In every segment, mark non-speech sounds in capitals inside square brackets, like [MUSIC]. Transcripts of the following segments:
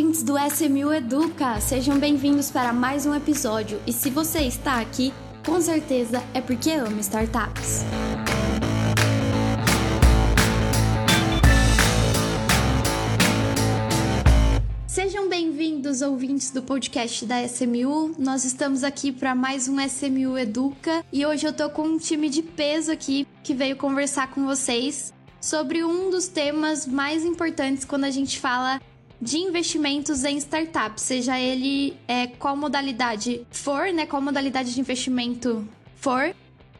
ouvintes do SMU Educa! Sejam bem-vindos para mais um episódio. E se você está aqui, com certeza é porque ama startups. Sejam bem-vindos, ouvintes do podcast da SMU. Nós estamos aqui para mais um SMU Educa e hoje eu tô com um time de peso aqui que veio conversar com vocês sobre um dos temas mais importantes quando a gente fala de investimentos em startups, seja ele é, qual modalidade for, né? Qual modalidade de investimento for.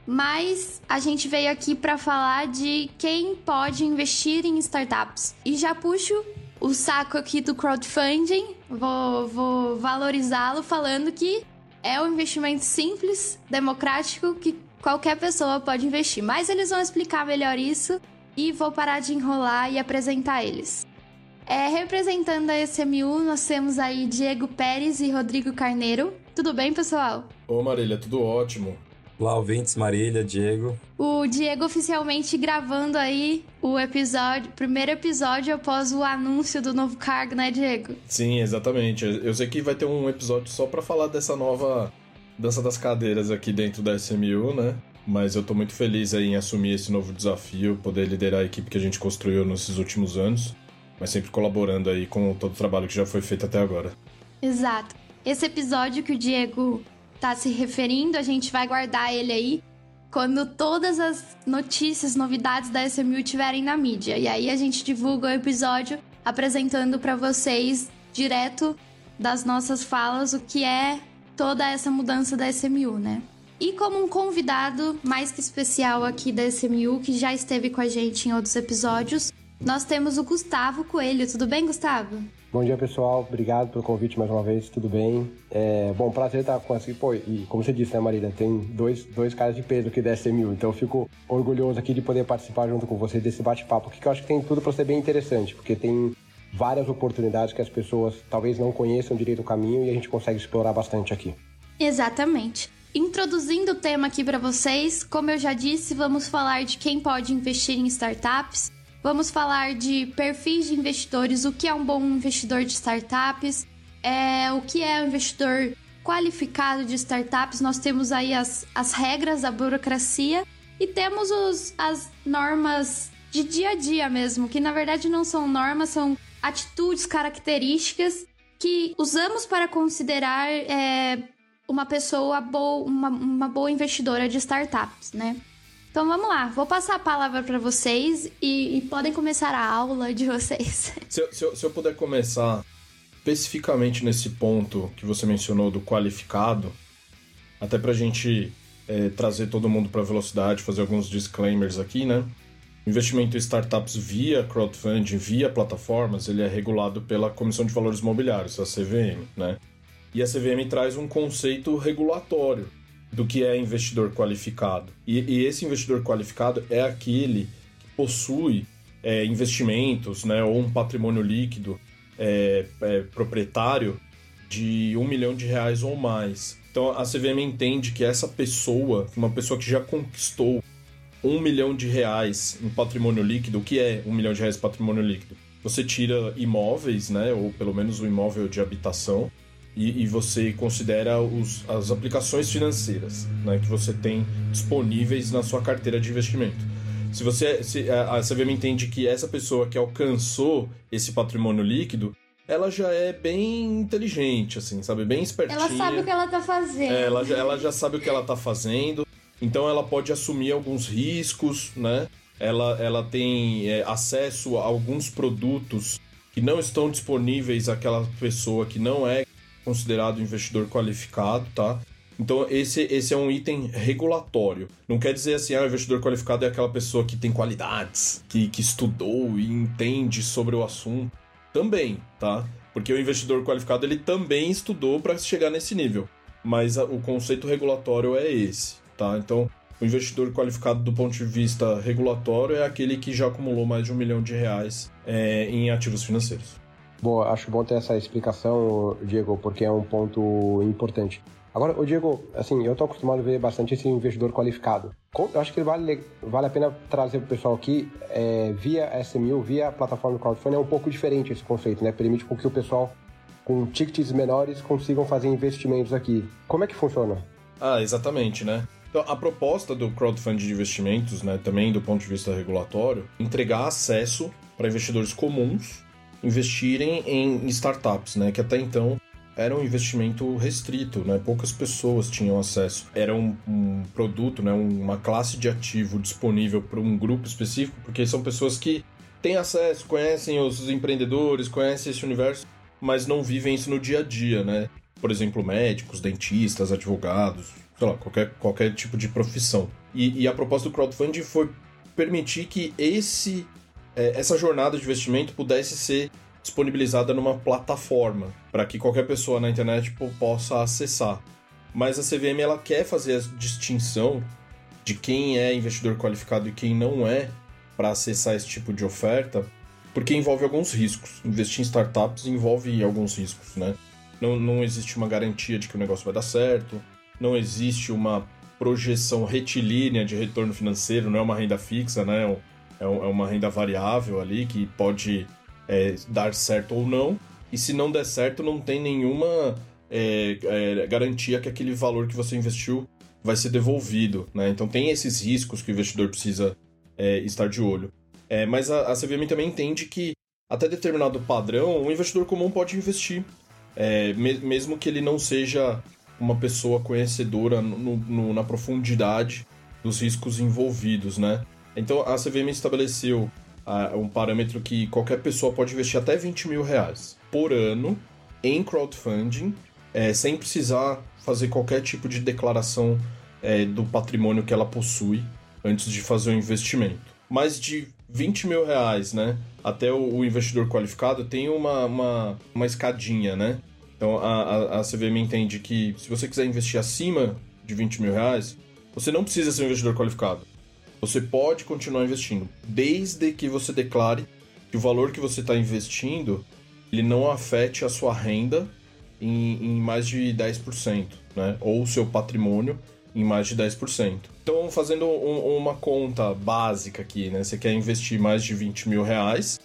Mas a gente veio aqui para falar de quem pode investir em startups. E já puxo o saco aqui do crowdfunding, vou, vou valorizá-lo falando que é um investimento simples, democrático, que qualquer pessoa pode investir. Mas eles vão explicar melhor isso e vou parar de enrolar e apresentar eles. É, representando a SMU, nós temos aí Diego Pérez e Rodrigo Carneiro. Tudo bem, pessoal? Ô Marília, tudo ótimo. Olá, ouvintes, Marília, Diego. O Diego oficialmente gravando aí o episódio, primeiro episódio após o anúncio do novo cargo, né, Diego? Sim, exatamente. Eu sei que vai ter um episódio só para falar dessa nova dança das cadeiras aqui dentro da SMU, né? Mas eu tô muito feliz aí em assumir esse novo desafio, poder liderar a equipe que a gente construiu nesses últimos anos, mas sempre colaborando aí com todo o trabalho que já foi feito até agora. Exato. Esse episódio que o Diego tá se referindo, a gente vai guardar ele aí quando todas as notícias, novidades da SMU estiverem na mídia. E aí a gente divulga o episódio apresentando para vocês direto das nossas falas o que é toda essa mudança da SMU, né? E como um convidado mais que especial aqui da SMU, que já esteve com a gente em outros episódios, nós temos o Gustavo Coelho. Tudo bem, Gustavo? Bom dia, pessoal. Obrigado pelo convite mais uma vez. Tudo bem? É, bom, prazer estar com aqui. Pô, e como você disse, né, Marília? Tem dois, dois caras de peso aqui da SMU. Então eu fico orgulhoso aqui de poder participar junto com você desse bate-papo, que eu acho que tem tudo para ser bem interessante, porque tem várias oportunidades que as pessoas talvez não conheçam direito o caminho e a gente consegue explorar bastante aqui. Exatamente. Introduzindo o tema aqui para vocês, como eu já disse, vamos falar de quem pode investir em startups Vamos falar de perfis de investidores, o que é um bom investidor de startups, é, o que é um investidor qualificado de startups. Nós temos aí as, as regras da burocracia e temos os, as normas de dia a dia mesmo, que na verdade não são normas, são atitudes, características que usamos para considerar é, uma pessoa boa, uma, uma boa investidora de startups, né? Então vamos lá, vou passar a palavra para vocês e, e, podem começar a aula de vocês. [LAUGHS] Se eu, se, eu, se eu puder começar especificamente nesse ponto que você mencionou do qualificado, até para a gente é, trazer todo mundo para velocidade, fazer alguns disclaimers aqui, né? Investimento em startups via crowdfunding, via plataformas, ele é regulado pela Comissão de Valores Mobiliários, a CVM, né? E a CVM traz um conceito regulatório do que é investidor qualificado. E, e esse investidor qualificado é aquele que possui é, investimentos né, ou um patrimônio líquido é, é, proprietário de um milhão de reais ou mais. Então a CVM entende que essa pessoa, uma pessoa que já conquistou um milhão de reais em patrimônio líquido, o que é um milhão de reais em patrimônio líquido? Você tira imóveis, né, ou pelo menos o um imóvel de habitação, e, e você considera os, as aplicações financeiras né, que você tem disponíveis na sua carteira de investimento. Se você se a, CVM entende que essa pessoa que alcançou esse patrimônio líquido, ela já é bem inteligente, assim, sabe? Bem espertinha. Ela sabe o que ela tá fazendo. É, ela, já, ela já sabe o que ela tá fazendo. Então ela pode assumir alguns riscos, né? Ela, ela tem é, acesso a alguns produtos que não estão disponíveis àquela pessoa que não é considerado investidor qualificado, tá? Então, esse, esse é um item regulatório. Não quer dizer assim, ah, o investidor qualificado é aquela pessoa que tem qualidades, que, que estudou e entende sobre o assunto. Também, tá? Porque o investidor qualificado ele também estudou para chegar nesse nível. Mas a, o conceito regulatório é esse, tá? Então, o investidor qualificado do ponto de vista regulatório é aquele que já acumulou mais de um milhão de reais é, em ativos financeiros. Bom, acho bom ter essa explicação, Diego, porque é um ponto importante. Agora, o Diego, assim, eu tô acostumado a ver bastante esse investidor qualificado. Eu acho que vale, vale a pena trazer para o pessoal aqui, é, via SMU, via plataforma crowdfunding, é um pouco diferente esse conceito, né? Permite com que o pessoal com tickets menores consigam fazer investimentos aqui. Como é que funciona? Ah, exatamente, né? Então, a proposta do crowdfunding de investimentos, né, também do ponto de vista regulatório, entregar acesso para investidores comuns investirem em startups, né, que até então era um investimento restrito, né? Poucas pessoas tinham acesso. Era um, um produto, né? uma classe de ativo disponível para um grupo específico, porque são pessoas que têm acesso, conhecem os empreendedores, conhecem esse universo, mas não vivem isso no dia a dia, né? Por exemplo, médicos, dentistas, advogados, sei lá, qualquer, qualquer tipo de profissão. E, e a proposta do crowdfunding foi permitir que esse, essa jornada de investimento pudesse ser disponibilizada numa plataforma para que qualquer pessoa na internet possa acessar. Mas a CVM ela quer fazer a distinção de quem é investidor qualificado e quem não é para acessar esse tipo de oferta, porque envolve alguns riscos. Investir em startups envolve alguns riscos, né? Não, não existe uma garantia de que o negócio vai dar certo, não existe uma projeção retilínea de retorno financeiro, não é uma renda fixa, né? É, é uma renda variável ali que pode é, dar certo ou não. E se não der certo, não tem nenhuma é, é, garantia que aquele valor que você investiu vai ser devolvido. Né? Então tem esses riscos que o investidor precisa é, estar de olho. É, mas a, a CVM também entende que até determinado padrão, um investidor comum pode investir, me, mesmo que ele não seja uma pessoa conhecedora no, no, na profundidade dos riscos envolvidos, né? Então a CVM estabeleceu um parâmetro que qualquer pessoa pode investir até 20 mil reais por ano em crowdfunding, é, sem precisar fazer qualquer tipo de declaração é, do patrimônio que ela possui antes de fazer o investimento. Mais de 20 mil reais, né? Até o, o investidor qualificado tem uma, uma, uma escadinha, né? Então a, a, a CVM entende que se você quiser investir acima de 20 mil reais, você não precisa ser um investidor qualificado. Você pode continuar investindo, desde que você declare que o valor que você está investindo ele não afete a sua renda em, em mais de 10%, né? Ou o seu patrimônio em mais de 10%. Então, fazendo um, uma conta básica aqui, né? Você quer investir mais de 20 mil reais,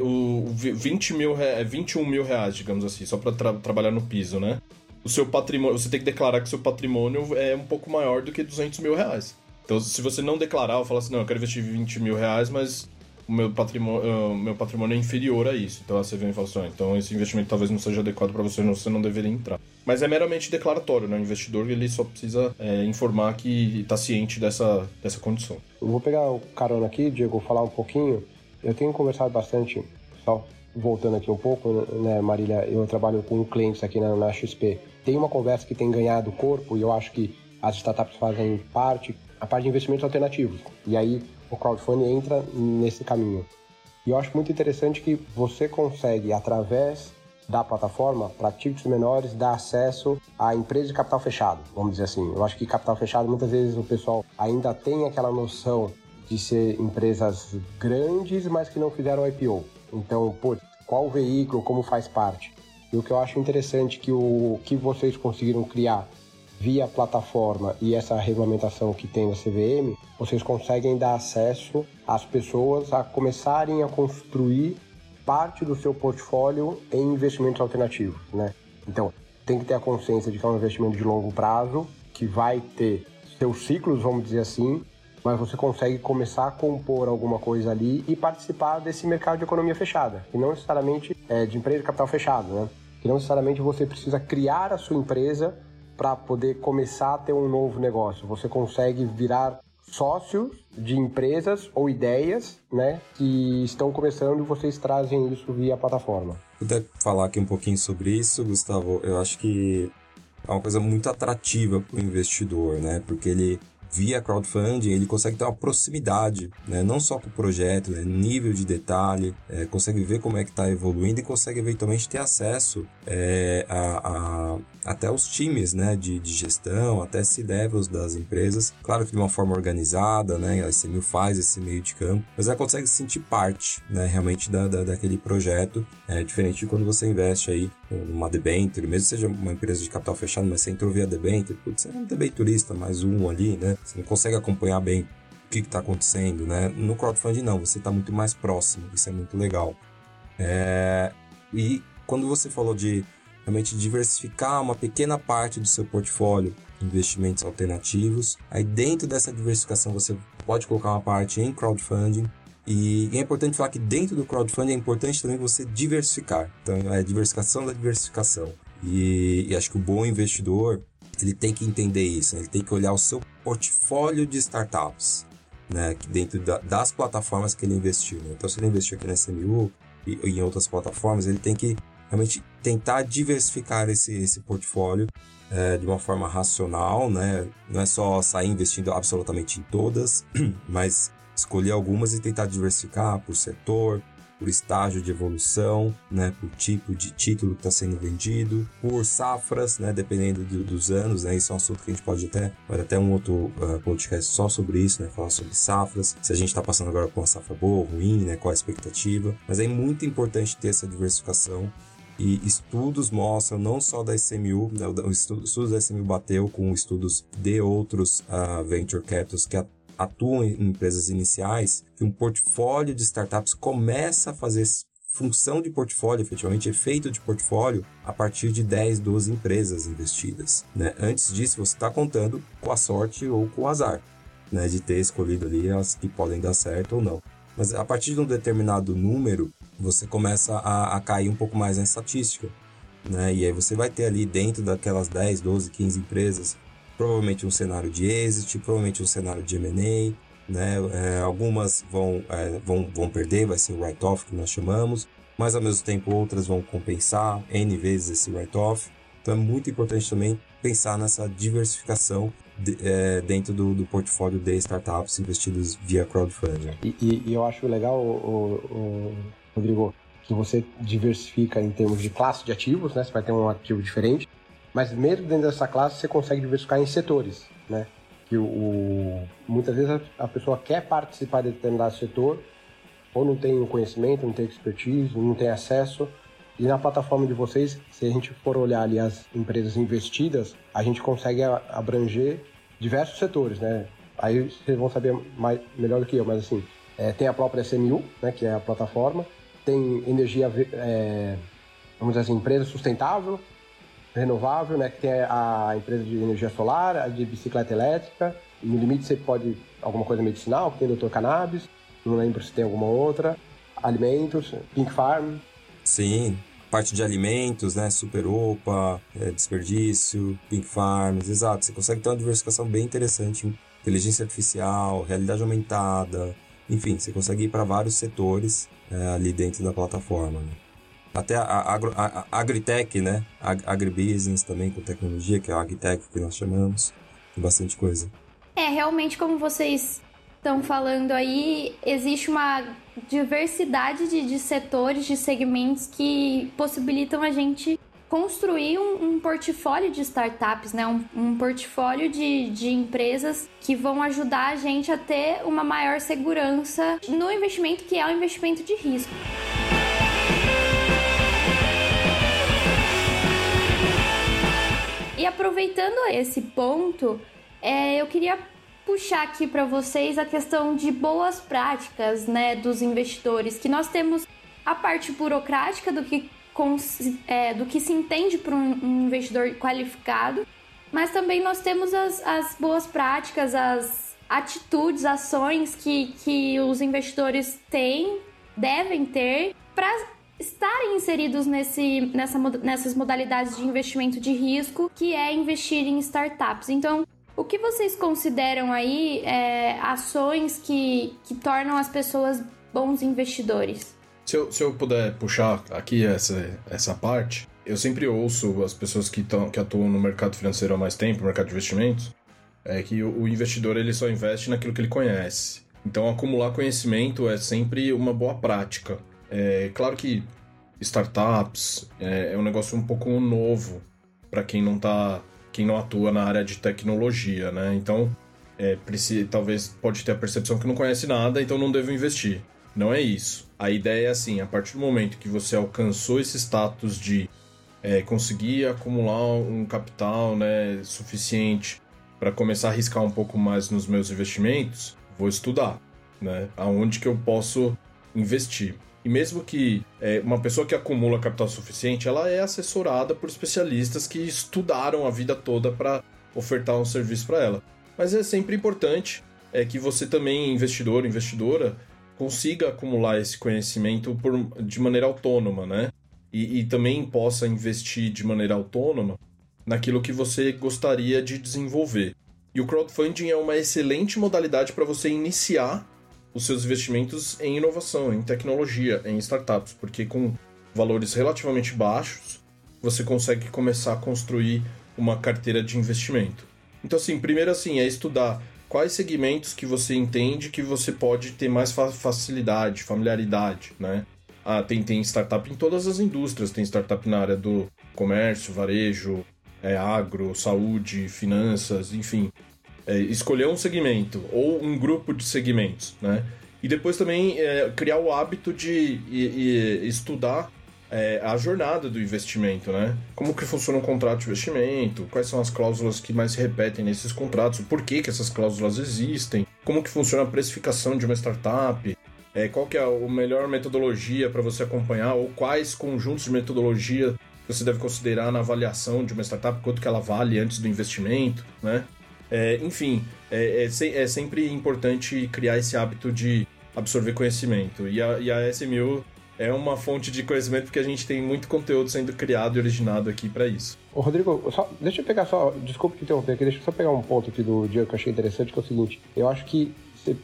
o 20 mil, 21 mil reais, digamos assim, só para tra trabalhar no piso, né? O seu patrimônio, você tem que declarar que seu patrimônio é um pouco maior do que 200 mil reais. Então, se você não declarar ou falar assim, não, eu quero investir 20 mil reais, mas o meu patrimônio, meu patrimônio é inferior a isso. Então a CVM fala assim, ah, então esse investimento talvez não seja adequado para você, você não deveria entrar. Mas é meramente declaratório, né? O investidor ele só precisa é, informar que está ciente dessa, dessa condição. Eu vou pegar o carona aqui, Diego, falar um pouquinho. Eu tenho conversado bastante, só voltando aqui um pouco, né, Marília? Eu trabalho com clientes aqui na, na XP. Tem uma conversa que tem ganhado corpo e eu acho que as startups fazem parte a parte de investimentos alternativos. E aí o crowdfunding entra nesse caminho. E eu acho muito interessante que você consegue, através da plataforma, para tickets menores, dar acesso a empresas de capital fechado, vamos dizer assim. Eu acho que capital fechado, muitas vezes o pessoal ainda tem aquela noção de ser empresas grandes, mas que não fizeram IPO. Então, pô, qual veículo, como faz parte? E o que eu acho interessante que o que vocês conseguiram criar via plataforma e essa regulamentação que tem na CVM, vocês conseguem dar acesso às pessoas a começarem a construir parte do seu portfólio em investimentos alternativos, né? Então, tem que ter a consciência de que é um investimento de longo prazo, que vai ter seus ciclos, vamos dizer assim, mas você consegue começar a compor alguma coisa ali e participar desse mercado de economia fechada, e não necessariamente é, de empresa de capital fechado, né? Que não necessariamente você precisa criar a sua empresa para poder começar a ter um novo negócio. Você consegue virar sócios de empresas ou ideias, né, que estão começando e vocês trazem isso via plataforma. Puder falar aqui um pouquinho sobre isso, Gustavo? Eu acho que é uma coisa muito atrativa para o investidor, né? Porque ele via crowdfunding, ele consegue ter uma proximidade, né? não só com o projeto, né? nível de detalhe, é, consegue ver como é que está evoluindo e consegue eventualmente ter acesso é, a, a, até os times né? de, de gestão, até C-levels das empresas. Claro que de uma forma organizada, né? a ICMU faz esse meio de campo, mas ela consegue se sentir parte né? realmente da, da, daquele projeto, é diferente de quando você investe aí numa debenture, mesmo que seja uma empresa de capital fechado, mas você entrou via debenture, putz, você é um debenturista, mais um ali, né? Você não consegue acompanhar bem o que está acontecendo, né? No crowdfunding não, você está muito mais próximo, isso é muito legal. É... E quando você falou de realmente diversificar uma pequena parte do seu portfólio em investimentos alternativos, aí dentro dessa diversificação você pode colocar uma parte em crowdfunding, e é importante falar que dentro do crowdfunding é importante também você diversificar. Então, é diversificação da diversificação. E, e, acho que o bom investidor ele tem que entender isso, né? ele tem que olhar o seu portfólio de startups, né? dentro da, das plataformas que ele investiu. Né? Então, se ele investiu aqui na SMU e, e, em outras plataformas, ele tem que realmente tentar diversificar esse, esse portfólio é, de uma forma racional, né? não é só sair investindo absolutamente em todas, [CLEARS THROAT] mas escolher algumas e tentar diversificar por setor, por estágio de evolução, né, por tipo de título que está sendo vendido, por safras, né, dependendo do, dos anos, né, isso é um assunto que a gente pode até, pode até um outro uh, podcast só sobre isso, né, falar sobre safras, se a gente está passando agora por uma safra boa, ruim, né, qual a expectativa, mas é muito importante ter essa diversificação e estudos mostram, não só da SMU, né, estudos da SMU bateu com estudos de outros uh, venture capitals que atuam em empresas iniciais, que um portfólio de startups começa a fazer função de portfólio, efetivamente efeito de portfólio, a partir de 10, 12 empresas investidas. Né? Antes disso, você está contando com a sorte ou com o azar, né? de ter escolhido ali as que podem dar certo ou não. Mas a partir de um determinado número, você começa a, a cair um pouco mais na estatística. Né? E aí você vai ter ali dentro daquelas 10, 12, 15 empresas provavelmente um cenário de exit, provavelmente um cenário de M&A, né? É, algumas vão, é, vão, vão perder, vai ser o write-off que nós chamamos, mas ao mesmo tempo outras vão compensar N vezes esse write-off. Então é muito importante também pensar nessa diversificação de, é, dentro do, do, portfólio de startups investidos via crowdfunding. E, e, e eu acho legal, o, o, Rodrigo, que você diversifica em termos de classe de ativos, né? Você vai ter um ativo diferente, mas mesmo dentro dessa classe, você consegue diversificar em setores, né? Que o, o muitas vezes a, a, pessoa quer participar de determinado setor, ou não tem conhecimento, não tem expertise, não tem acesso. E na plataforma de vocês, se a gente for olhar ali as empresas investidas, a gente consegue abranger diversos setores, né? Aí vocês vão saber mais, melhor do que eu, mas assim, é, tem a própria SMU, né, que é a plataforma, tem energia, é, vamos dizer assim, empresa sustentável, renovável, né? Que tem a empresa de energia solar, a de bicicleta elétrica. No limite você pode alguma coisa medicinal, que tem Dr. Cannabis. Não lembro se tem alguma outra. Alimentos, Pink Farm. Sim, parte de alimentos, né? Super Opa, é, desperdício, Pink Farms, exato. Você consegue ter uma diversificação bem interessante. Inteligência artificial, realidade aumentada, enfim, você consegue ir para vários setores é, ali dentro da plataforma. Né? Até a, agro, a, a agritech, né? Ag, agribusiness também com tecnologia, que é a agritech que nós chamamos. Tem bastante coisa. É, realmente, como vocês estão falando aí, existe uma diversidade de, de setores, de segmentos que possibilitam a gente construir um, um, portfólio de startups, né? Um, um, portfólio de, de empresas que vão ajudar a gente a ter uma maior segurança no investimento que é o um investimento de risco. E aproveitando esse ponto, é, eu queria puxar aqui para vocês a questão de boas práticas, né, dos investidores, que nós temos a parte burocrática do que, é, do que se entende um, um, investidor qualificado, mas também nós temos as, as boas práticas, as atitudes, ações que, que os investidores têm, devem ter para estarem inseridos nesse, nessa, nessas modalidades de investimento de risco, que é investir em startups. Então, o que vocês consideram aí é, ações que, que tornam as pessoas bons investidores? Se eu, se eu puder puxar aqui essa, essa parte, eu sempre ouço as pessoas que, tão, que atuam no mercado financeiro há mais tempo, mercado de investimentos, é que o, o investidor ele só investe naquilo que ele conhece. Então, acumular conhecimento é sempre uma boa prática. É claro que startups é, é um negócio um pouco novo para quem não tá, quem não atua na área de tecnologia, né? Então, é, precisa, talvez pode ter a percepção que não conhece nada, então não devo investir. Não é isso. A ideia é assim, a partir do momento que você alcançou esse status de é, conseguir acumular um capital né, suficiente para começar a arriscar um pouco mais nos meus investimentos, vou estudar, né? Aonde que eu posso investir. E mesmo que é, uma pessoa que acumula capital suficiente, ela é assessorada por especialistas que estudaram a vida toda para ofertar um serviço para ela. Mas é sempre importante é que você também, investidor, investidora, consiga acumular esse conhecimento por, de maneira autônoma, né? E, e também possa investir de maneira autônoma naquilo que você gostaria de desenvolver. E o crowdfunding é uma excelente modalidade para você iniciar os seus investimentos em inovação, em tecnologia, em startups, porque com valores relativamente baixos você consegue começar a construir uma carteira de investimento. Então, assim, primeiro assim, é estudar quais segmentos que você entende que você pode ter mais facilidade, familiaridade, né? Ah, tem, tem startup em todas as indústrias, tem startup na área do comércio, varejo, é, agro, saúde, finanças, enfim é, escolher um segmento ou um grupo de segmentos, né? E depois também é, criar o hábito de e, e estudar é, a jornada do investimento, né? Como que funciona um contrato de investimento, quais são as cláusulas que mais se repetem nesses contratos, por que, que essas cláusulas existem, como que funciona a precificação de uma startup, é, qual que é a melhor metodologia para você acompanhar, ou quais conjuntos de metodologia você deve considerar na avaliação de uma startup, quanto que ela vale antes do investimento, né? É, enfim, é, é, é, sempre importante criar esse hábito de absorver conhecimento. E a, e a SMU é uma fonte de conhecimento porque a gente tem muito conteúdo sendo criado e originado aqui para isso. Ô, Rodrigo, só, deixa eu pegar só, desculpa te interromper aqui, deixa eu só pegar um ponto aqui do dia que eu achei interessante, que é o seguinte, eu acho que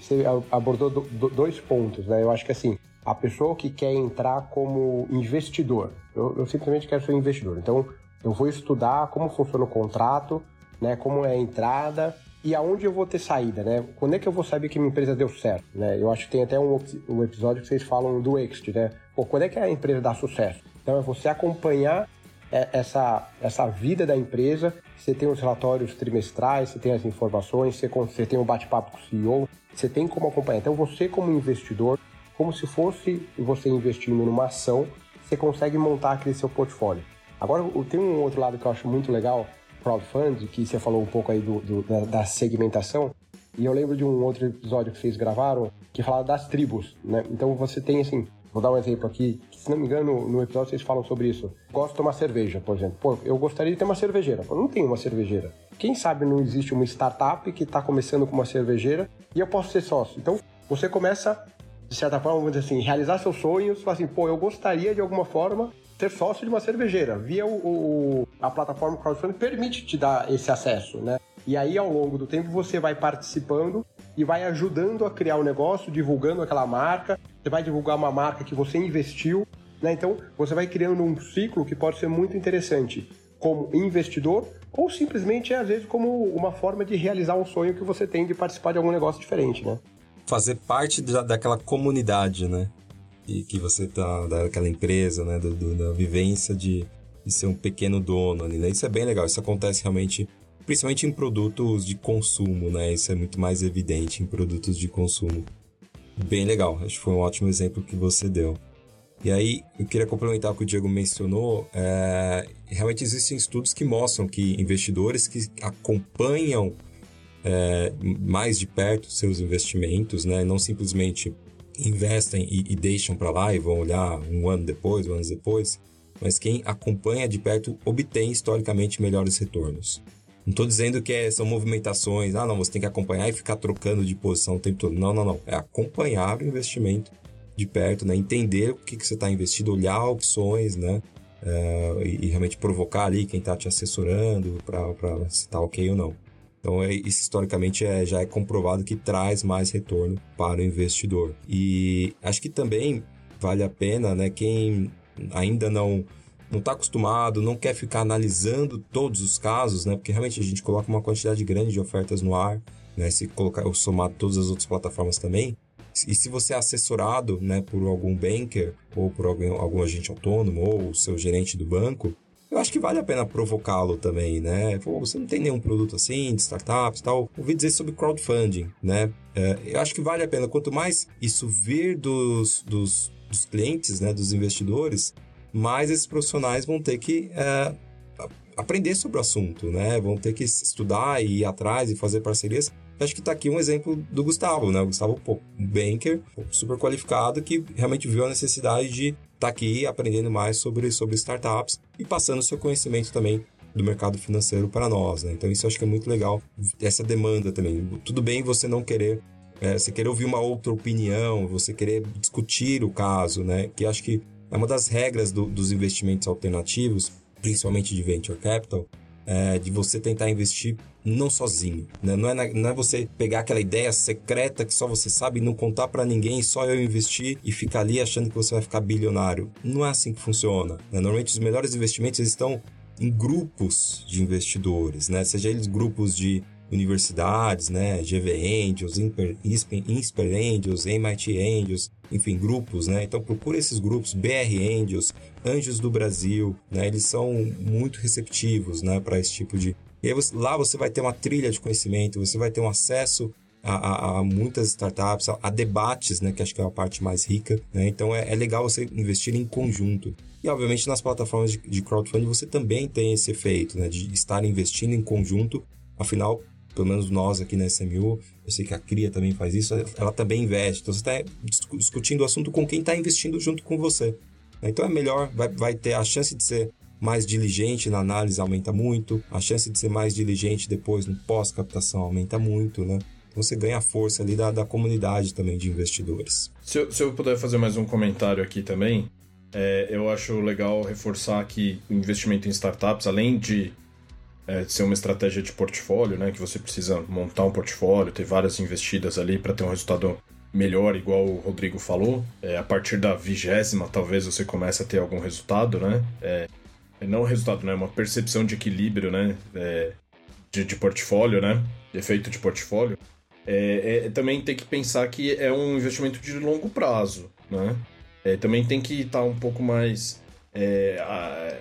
você abordou do, do, dois pontos, né? Eu acho que assim, a pessoa que quer entrar como investidor, eu, eu simplesmente quero ser investidor, então eu vou estudar como funciona o contrato, né? Como é a entrada e aonde eu vou ter saída, né? Quando é que eu vou saber que minha empresa deu certo, né? Eu acho que tem até um, um episódio que vocês falam do exit, né? Pô, quando é que a empresa dá sucesso? Então é você acompanhar é, essa, essa vida da empresa, você tem os relatórios trimestrais, você tem as informações, você, você tem um bate-papo com o CEO, você tem como acompanhar. Então você como investidor, como se fosse você investindo numa ação, você consegue montar aquele seu portfólio. Agora, tem um outro lado que eu acho muito legal, crowdfunding, que você falou um pouco aí do, do da, da, segmentação, e eu lembro de um outro episódio que vocês gravaram que falava das tribos, né? Então você tem assim, vou dar um exemplo aqui, se não me engano, no episódio vocês falam sobre isso. Gosto de tomar cerveja, por exemplo. Pô, eu gostaria de ter uma cervejeira. Eu não tenho uma cervejeira. Quem sabe não existe uma startup que está começando com uma cervejeira e eu posso ser sócio. Então você começa, de certa forma, vamos dizer assim, realizar seus sonhos, falar assim, pô, eu gostaria de alguma forma ser sócio de uma cervejeira. Via o, o a plataforma crowdfunding permite te dar esse acesso, né? E aí, ao longo do tempo, você vai participando e vai ajudando a criar o um negócio, divulgando aquela marca. Você vai divulgar uma marca que você investiu, né? Então, você vai criando um ciclo que pode ser muito interessante como investidor ou simplesmente, às vezes, como uma forma de realizar um sonho que você tem de participar de algum negócio diferente, né? Fazer parte da, daquela comunidade, né? e que você tá daquela empresa, né, do, do, da vivência de, de ser um pequeno dono né? Isso é bem legal, isso acontece realmente, principalmente em produtos de consumo, né? Isso é muito mais evidente em produtos de consumo. Bem legal, acho que foi um ótimo exemplo que você deu. E aí, eu queria complementar o que o Diego mencionou. É, realmente existem estudos que mostram que investidores que acompanham é, mais de perto seus investimentos, né, não simplesmente investem e, e deixam para lá e vão olhar um ano depois, um ano depois, mas quem acompanha de perto obtém historicamente melhores retornos. Não estou dizendo que é, são movimentações, ah, não, você tem que acompanhar e ficar trocando de posição o tempo todo. Não, não, não. É acompanhar o investimento de perto, né? entender o que, que você está investindo, olhar opções, né? Uh, e, e, realmente provocar ali quem está te assessorando para se está ok ou não. Então, é, isso historicamente é, já é comprovado que traz mais retorno para o investidor. E acho que também vale a pena, né, quem ainda não não está acostumado, não quer ficar analisando todos os casos, né? Porque realmente a gente coloca uma quantidade grande de ofertas no ar, né? Se colocar, somar todas as outras plataformas também. E se você é assessorado, né, por algum banker ou por algum, algum agente autônomo ou o seu gerente do banco, eu acho que vale a pena provocá-lo também, né? Pô, você não tem nenhum produto assim, de startups e tal. Ouvi dizer sobre crowdfunding, né? É, eu acho que vale a pena. Quanto mais isso vir dos, dos, dos clientes, né, dos investidores, mais esses profissionais vão ter que é, aprender sobre o assunto, né? Vão ter que estudar e ir atrás e fazer parcerias Acho que está aqui um exemplo do Gustavo, né? O Gustavo, pô, um banker super qualificado que realmente viu a necessidade de estar tá aqui aprendendo mais sobre, sobre startups e passando seu conhecimento também do mercado financeiro para nós, né? Então isso eu acho que é muito legal, essa demanda também. Tudo bem você não querer, é, você querer ouvir uma outra opinião, você querer discutir o caso, né? Que acho que é uma das regras do, dos investimentos alternativos, principalmente de venture capital, é, de você tentar investir não sozinho, né? não, é não é você pegar aquela ideia secreta que só você sabe não contar para ninguém, só eu investir e ficar ali achando que você vai ficar bilionário. Não é assim que funciona. Né? Normalmente os melhores investimentos estão em grupos de investidores, né? Seja eles grupos de universidades, né? GV Angels, Insper Angels, MIT Angels, enfim, grupos, né? Então procure esses grupos, BR Angels, Anjos do Brasil, né? Eles são muito receptivos, né? Para esse tipo de... E aí você, lá você vai ter uma trilha de conhecimento, você vai ter um acesso a, a, a, muitas startups, a, a, debates, né, que acho que é a parte mais rica. Né? Então é, é, legal você investir em conjunto. E obviamente nas plataformas de, de crowdfunding você também tem esse efeito né, de estar investindo em conjunto. Afinal, pelo menos nós aqui na SMU, eu sei que a CRIA também faz isso, ela também investe. Então você está discutindo o assunto com quem está investindo junto com você. Então é melhor, vai, vai ter a chance de ser mais diligente na análise aumenta muito, a chance de ser mais diligente depois no pós-captação aumenta muito, né? Então você ganha força ali da, da comunidade também de investidores. Se eu, se eu puder fazer mais um comentário aqui também, é, eu acho legal reforçar que o investimento em startups, além de é, ser uma estratégia de portfólio, né, que você precisa montar um portfólio, ter várias investidas ali para ter um resultado melhor, igual o Rodrigo falou. É, a partir da vigésima, talvez você comece a ter algum resultado, né? É, é não resultado, né? Uma percepção de equilíbrio, né? É, de, de, portfólio, né? Efeito de portfólio. É, é, também tem que pensar que é um investimento de longo prazo, né? também tem que estar tá um pouco mais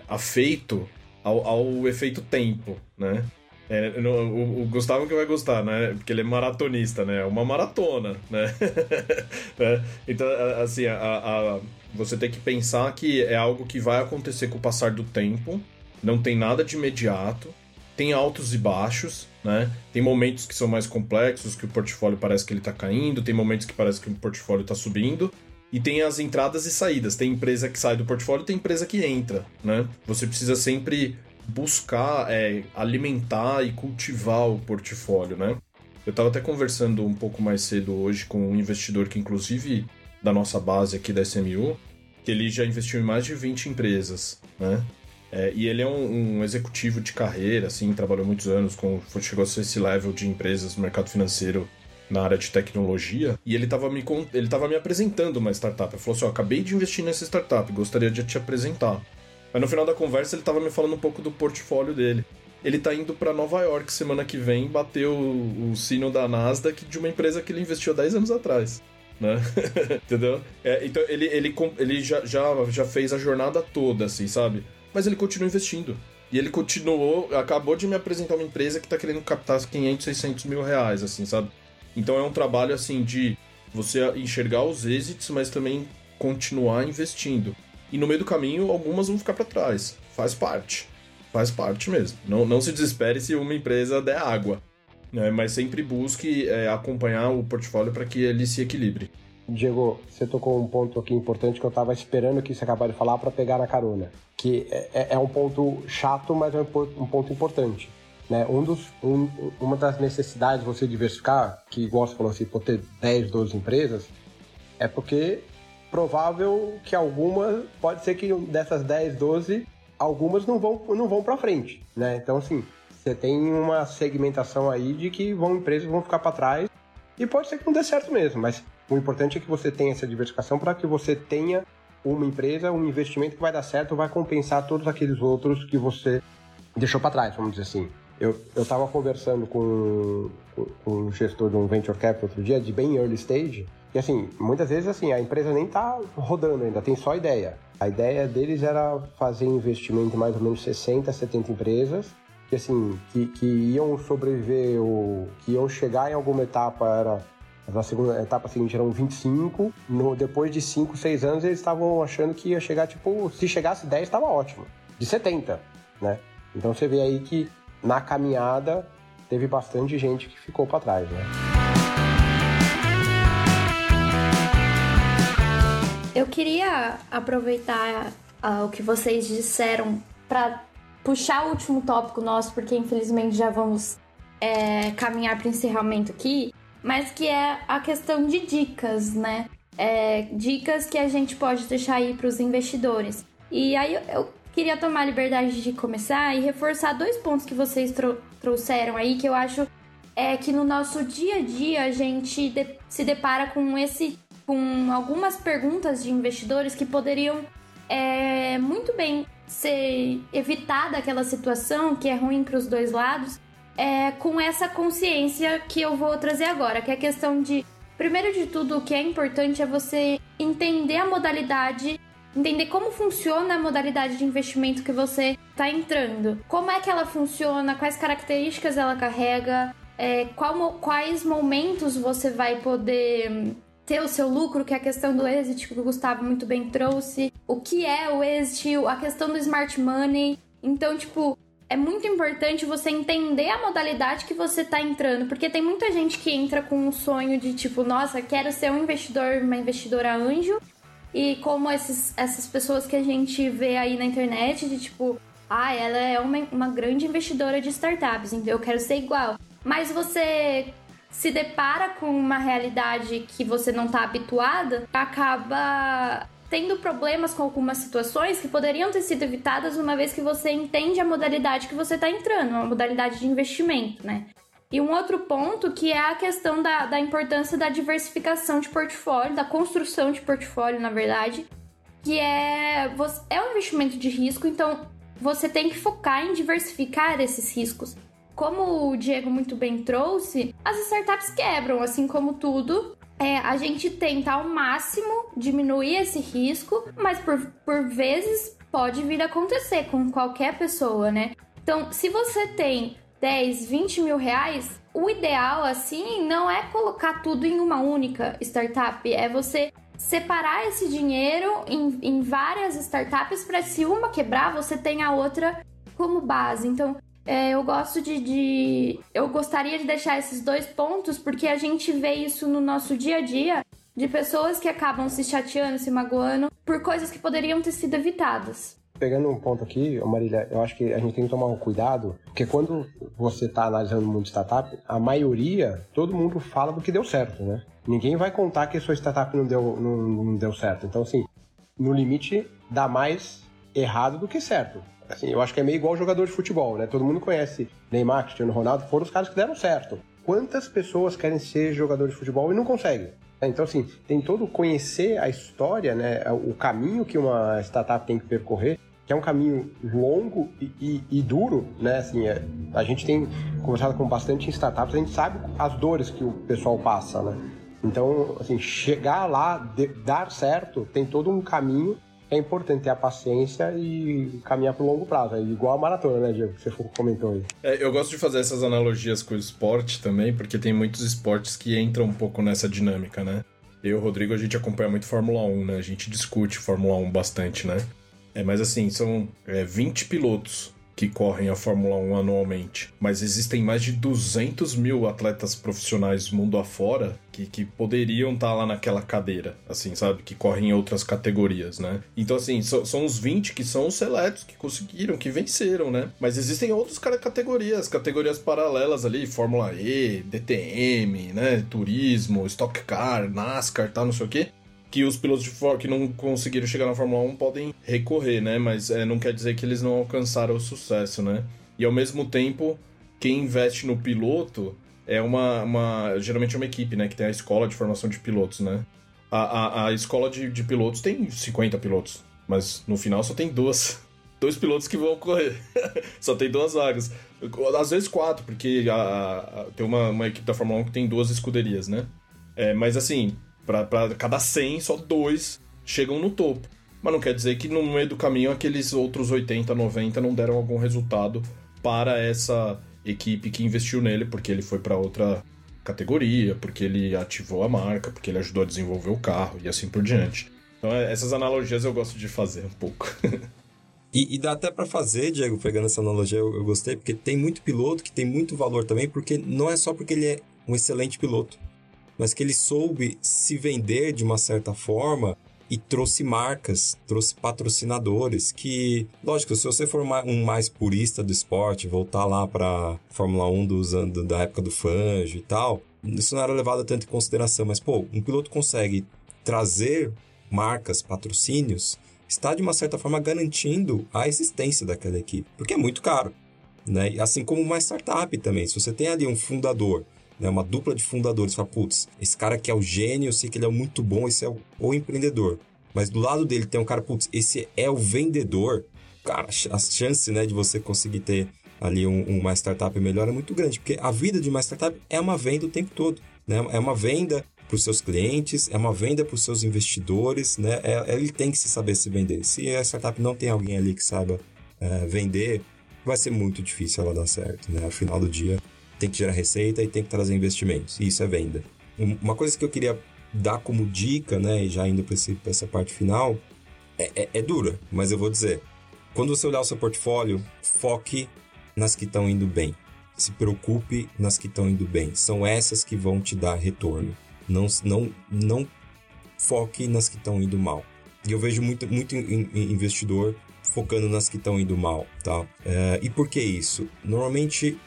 afeito ao, ao efeito tempo, né? É, no, o, o, Gustavo que vai gostar, né? Porque ele é maratonista, né? É uma maratona, né? [LAUGHS] é, então, assim, a, a, você tem que pensar que é algo que vai acontecer com o passar do tempo, não tem nada de imediato, tem altos e baixos, né? Tem momentos que são mais complexos, que o portfólio parece que ele tá caindo, tem momentos que parece que o portfólio tá subindo, e tem as entradas e saídas. Tem empresa que sai do portfólio, tem empresa que entra, né? Você precisa sempre buscar é, alimentar e cultivar o portfólio, né? Eu estava até conversando um pouco mais cedo hoje com um investidor que, inclusive, da nossa base aqui da SMU, que ele já investiu em mais de 20 empresas, né? É, e ele é um, um, executivo de carreira, assim, trabalhou muitos anos, com, chegou a ser esse level de empresas no mercado financeiro na área de tecnologia, e ele estava me, ele tava me apresentando uma startup. Ele falou assim: ó, acabei de investir nessa startup, gostaria de te apresentar. Mas no final da conversa ele estava me falando um pouco do portfólio dele. Ele está indo para Nova York semana que vem bater o, o sino da Nasdaq de uma empresa que ele investiu há 10 anos atrás. Né? [LAUGHS] Entendeu? É, então ele, ele, ele já, já, já fez a jornada toda, assim, sabe? Mas ele continua investindo. E ele continuou, acabou de me apresentar uma empresa que está querendo captar 500, 600 mil reais, assim, sabe? Então é um trabalho assim de você enxergar os êxitos, mas também continuar investindo. E no meio do caminho, algumas vão ficar para trás. Faz parte. Faz parte mesmo. Não, não se desespere se uma empresa der água. Né? Mas sempre busque é, acompanhar o portfólio para que ele se equilibre. Diego, você tocou um ponto aqui importante que eu estava esperando que você acabasse de falar para pegar na carona. Que é, é, é, um ponto chato, mas é um ponto importante. Né? Um dos, um, uma das necessidades de você diversificar, que igual você falou assim, por ter 10, 12 empresas, é porque provável que algumas, pode ser que dessas 10, 12, algumas não vão, não vão para frente, né? Então, assim, você tem uma segmentação aí de que vão empresas vão ficar para trás e pode ser que não dê certo mesmo, mas o importante é que você tenha essa diversificação para que você tenha uma empresa, um investimento que vai dar certo, vai compensar todos aqueles outros que você deixou para trás, vamos dizer assim. Eu, eu tava conversando com, com, com um gestor de um venture capital outro dia, de bem early stage, e assim, muitas vezes assim, a empresa nem tá rodando ainda, tem só ideia. A ideia deles era fazer investimento em mais ou menos 60, 70 empresas, que assim, que, que iam sobreviver, ou que iam chegar em alguma etapa, era na segunda etapa seguinte eram 25, no, depois de 5, 6 anos eles estavam achando que ia chegar, tipo, se chegasse 10 estava ótimo, de 70, né? Então você vê aí que na caminhada teve bastante gente que ficou para trás, né? Eu queria aproveitar uh, o que vocês disseram para puxar o último tópico nosso, porque infelizmente já vamos é, caminhar para encerramento aqui, mas que é a questão de dicas, né? É, dicas que a gente pode deixar aí para os investidores. E aí eu, queria tomar a liberdade de começar e reforçar dois pontos que vocês tro trouxeram aí que eu acho é que no nosso dia a dia a gente de se depara com esse com algumas perguntas de investidores que poderiam é, muito bem ser evitada aquela situação que é ruim para os dois lados é, com essa consciência que eu vou trazer agora, que é a questão de primeiro de tudo o que é importante é você entender a modalidade entender como funciona a modalidade de investimento que você está entrando. Como é que ela funciona, quais características ela carrega, é, qual, quais momentos você vai poder ter o seu lucro, que é a questão do exit que o Gustavo muito bem trouxe. O que é o exit, a questão do smart money. Então, tipo, é muito importante você entender a modalidade que você está entrando, porque tem muita gente que entra com um sonho de tipo, nossa, quero ser um investidor, uma investidora anjo, e como esses, essas pessoas que a gente vê aí na internet, de tipo, ah, ela é uma, uma grande investidora de startups, então eu quero ser igual. Mas você se depara com uma realidade que você não está habituada, acaba tendo problemas com algumas situações que poderiam ter sido evitadas uma vez que você entende a modalidade que você está entrando, uma modalidade de investimento, né? E um outro ponto que é a questão da, da importância da diversificação de portfólio, da construção de portfólio, na verdade, que é, é um investimento de risco, então você tem que focar em diversificar esses riscos como o Diego muito bem trouxe, as startups quebram, assim como tudo. É, a gente tenta ao máximo diminuir esse risco, mas por, por vezes pode vir a acontecer com qualquer pessoa, né? Então, se você tem 10, 20 mil reais, o ideal, assim, não é colocar tudo em uma única startup, é você separar esse dinheiro em, em várias startups para se uma quebrar, você tem a outra como base. Então, é, eu gosto de, de, Eu gostaria de deixar esses dois pontos, porque a gente vê isso no nosso dia a dia de pessoas que acabam se chateando, se magoando por coisas que poderiam ter sido evitadas. Pegando um ponto aqui, Marília, eu acho que a gente tem que tomar um cuidado, porque quando você está analisando o mundo de startup, a maioria, todo mundo fala do que deu certo, né? Ninguém vai contar que a sua startup não deu, não, não deu certo. Então, assim, no limite, dá mais errado do que certo. Assim, eu acho que é meio igual jogador de futebol, né? Todo mundo conhece Neymar, Cristiano Ronaldo, foram os caras que deram certo. Quantas pessoas querem ser jogador de futebol e não conseguem? Então, assim, tem todo conhecer a história, né? O caminho que uma startup tem que percorrer, que é um caminho longo e, e, e duro, né? Assim, é, a gente tem conversado com bastante startups, a gente sabe as dores que o pessoal passa, né? Então, assim, chegar lá, de, dar certo, tem todo um caminho é importante ter a paciência e caminhar pro longo prazo. É igual a maratona, né, Diego? Que você comentou aí. É, eu gosto de fazer essas analogias com o esporte também, porque tem muitos esportes que entram um pouco nessa dinâmica, né? Eu o Rodrigo, a gente acompanha muito Fórmula 1, né? A gente discute Fórmula 1 bastante, né? É, mas assim, são é, 20 pilotos que correm a Fórmula 1 anualmente, mas existem mais de 200 mil atletas profissionais mundo afora que, que poderiam estar tá lá naquela cadeira, assim, sabe? Que correm em outras categorias, né? Então, assim, so, são os 20 que são os seletos, que conseguiram, que venceram, né? Mas existem outras categorias, categorias paralelas ali, Fórmula E, DTM, né? Turismo, Stock Car, NASCAR, tal, não sei o quê que os pilotos de que não conseguiram chegar na Fórmula 1 podem recorrer, né? Mas é, não quer dizer que eles não alcançaram o sucesso, né? E ao mesmo tempo, quem investe no piloto é uma, uma geralmente é uma equipe, né? Que tem a escola de formação de pilotos, né? A, a, a escola de, de pilotos tem 50 pilotos, mas no final só tem duas. [LAUGHS] Dois pilotos que vão correr. [LAUGHS] só tem duas vagas. Às vezes quatro, porque a, a, tem uma, uma equipe da Fórmula 1 que tem duas escuderias, né? É, mas assim, para cada 100, só dois chegam no topo. Mas não quer dizer que no meio do caminho aqueles outros 80, 90 não deram algum resultado para essa equipe que investiu nele, porque ele foi para outra categoria, porque ele ativou a marca, porque ele ajudou a desenvolver o carro e assim por diante. Então, é, essas analogias eu gosto de fazer um pouco. [LAUGHS] E, e dá até para fazer, Diego, pegando essa analogia, eu, eu gostei, porque tem muito piloto que tem muito valor também, porque não é só porque ele é um excelente piloto, mas que ele soube se vender de uma certa forma e trouxe marcas, trouxe patrocinadores que, lógico, se você for um mais purista do esporte, voltar lá para Fórmula 1 dos anos da época do Fangio e tal, isso não era levado tanto em consideração, mas pô, um piloto consegue trazer marcas, patrocínios, está de uma certa forma garantindo a existência daquela equipe, porque é muito caro, né? Assim como uma startup também, se você tem ali um fundador né, uma dupla de fundadores. Fala, putz, esse cara aqui é o gênio, eu sei que ele é muito bom, esse é o, o empreendedor. Mas do lado dele tem um cara, putz, esse é o vendedor. Cara, a chance, né, de você conseguir ter ali um, uma startup melhor é muito grande, porque a vida de uma startup é uma venda o tempo todo, né? É uma venda para os seus clientes, é uma venda para os seus investidores, né? É, ele tem que se saber se vender. Se a startup não tem alguém ali que saiba é, vender, vai ser muito difícil ela dar certo, né? Ao final do dia, tem que gerar receita e tem que trazer investimentos. E isso é venda. Uma coisa que eu queria dar como dica, né, já indo para essa parte final, é, é, é dura, mas eu vou dizer. Quando você olhar o seu portfólio, foque nas que estão indo bem. Se preocupe nas que estão indo bem. São essas que vão te dar retorno. Não, não, não foque nas que estão indo mal. E eu vejo muito, muito investidor focando nas que estão indo mal, tá? É, e por que isso? Normalmente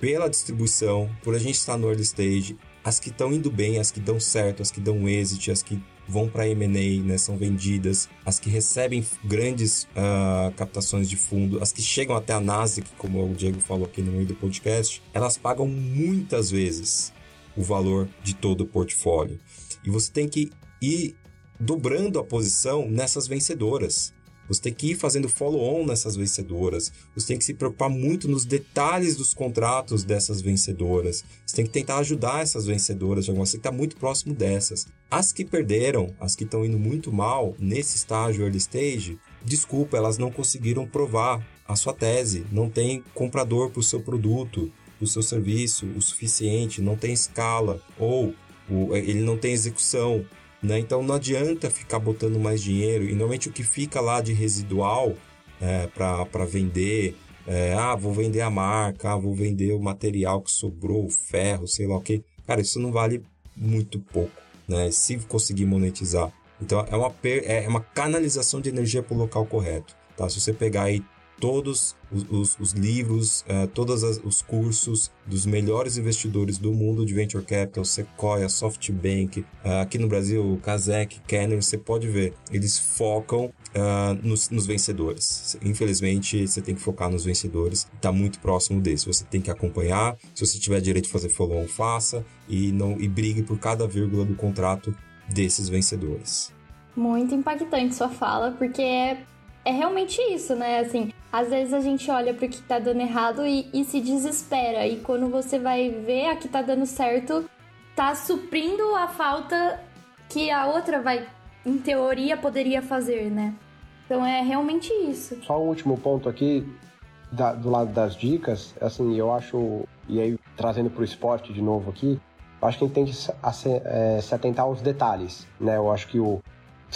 pela distribuição, por a gente estar no early stage, as que estão indo bem, as que dão certo, as que dão exit, as que vão para M&A, né, são vendidas, as que recebem grandes uh, captações de fundo, as que chegam até a Nasdaq, como o Diego falou aqui no meio do podcast, elas pagam muitas vezes o valor de todo o portfólio. E você tem que ir dobrando a posição nessas vencedoras. Você tem que ir fazendo follow-on nessas vencedoras. Você tem que se preocupar muito nos detalhes dos contratos dessas vencedoras. Você tem que tentar ajudar essas vencedoras de alguma Você tem que estar muito próximo dessas. As que perderam, as que estão indo muito mal nesse estágio early stage, desculpa, elas não conseguiram provar a sua tese. Não tem comprador para o seu produto, para o seu serviço o suficiente, não tem escala ou ele não tem execução. Né? Então não adianta ficar botando mais dinheiro e normalmente o que fica lá de residual é, para vender, é, ah, vou vender a marca, ah, vou vender o material que sobrou, o ferro, sei lá o que. Cara, isso não vale muito pouco, né? Se conseguir monetizar. Então é uma, é uma canalização de energia para o local correto. Tá? Se você pegar aí todos os, os, os livros, uh, todos as, os cursos dos melhores investidores do mundo de Venture Capital, Sequoia, SoftBank, uh, aqui no Brasil, Kazek, Kenner, você pode ver, eles focam uh, nos, nos, vencedores. Infelizmente, você tem que focar nos vencedores, está muito próximo desse. Você tem que acompanhar, se você tiver direito de fazer follow-on, faça e, não, e brigue por cada vírgula do contrato desses vencedores. Muito impactante sua fala, porque é é realmente isso, né? Assim, às vezes a gente olha pro que tá dando errado e, e se desespera. E quando você vai ver a que tá dando certo, tá suprindo a falta que a outra vai, em teoria, poderia fazer, né? Então é realmente isso. Só o último ponto aqui, da, do lado das dicas, assim, eu acho, e aí trazendo pro esporte de novo aqui, eu acho que a gente tem que se, é, se atentar aos detalhes, né? Eu acho que o,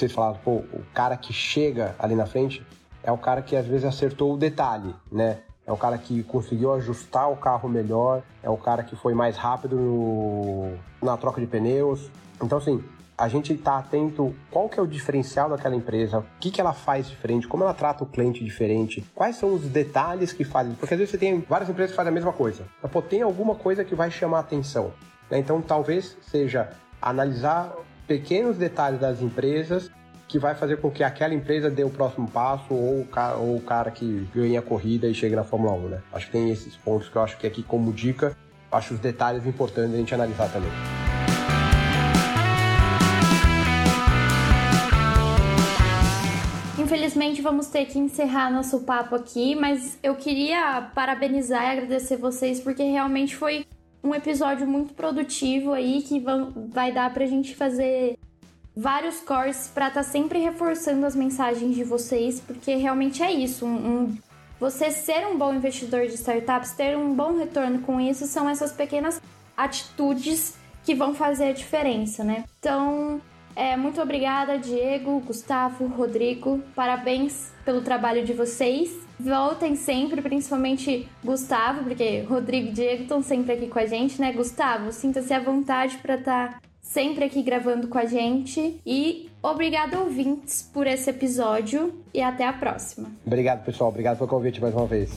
vocês falaram, pô, o cara que chega ali na frente é o cara que às vezes acertou o detalhe, né? É o cara que conseguiu ajustar o carro melhor, é o cara que foi mais rápido no, na troca de pneus. Então, assim, a gente está atento qual que é o diferencial daquela empresa, o que, que ela faz diferente, como ela trata o cliente diferente, quais são os detalhes que fazem. Porque às vezes você tem várias empresas que fazem a mesma coisa. Mas, pô, tem alguma coisa que vai chamar atenção. Né? Então, talvez seja analisar pequenos detalhes das empresas que vai fazer com que aquela empresa dê o próximo passo ou o cara, ou o cara que ganha a corrida e chega na Fórmula 1, né? Acho que tem esses pontos que eu acho que aqui como dica, acho os detalhes importantes a gente analisar também. Infelizmente vamos ter que encerrar nosso papo aqui, mas eu queria parabenizar e agradecer vocês porque realmente foi um episódio muito produtivo aí que vai dar pra gente fazer vários cores para estar tá sempre reforçando as mensagens de vocês, porque realmente é isso. Um, um, você ser um bom investidor de startups, ter um bom retorno com isso, são essas pequenas atitudes que vão fazer a diferença, né? Então, É, muito obrigada, Diego, Gustavo, Rodrigo. Parabéns pelo trabalho de vocês. Voltem sempre, principalmente Gustavo, porque Rodrigo e Diego estão sempre aqui com a gente, né? Gustavo, sinta-se à vontade para estar tá sempre aqui gravando com a gente. E obrigado, ouvintes, por esse episódio. E até a próxima. Obrigado, pessoal. Obrigado pelo convite mais uma vez.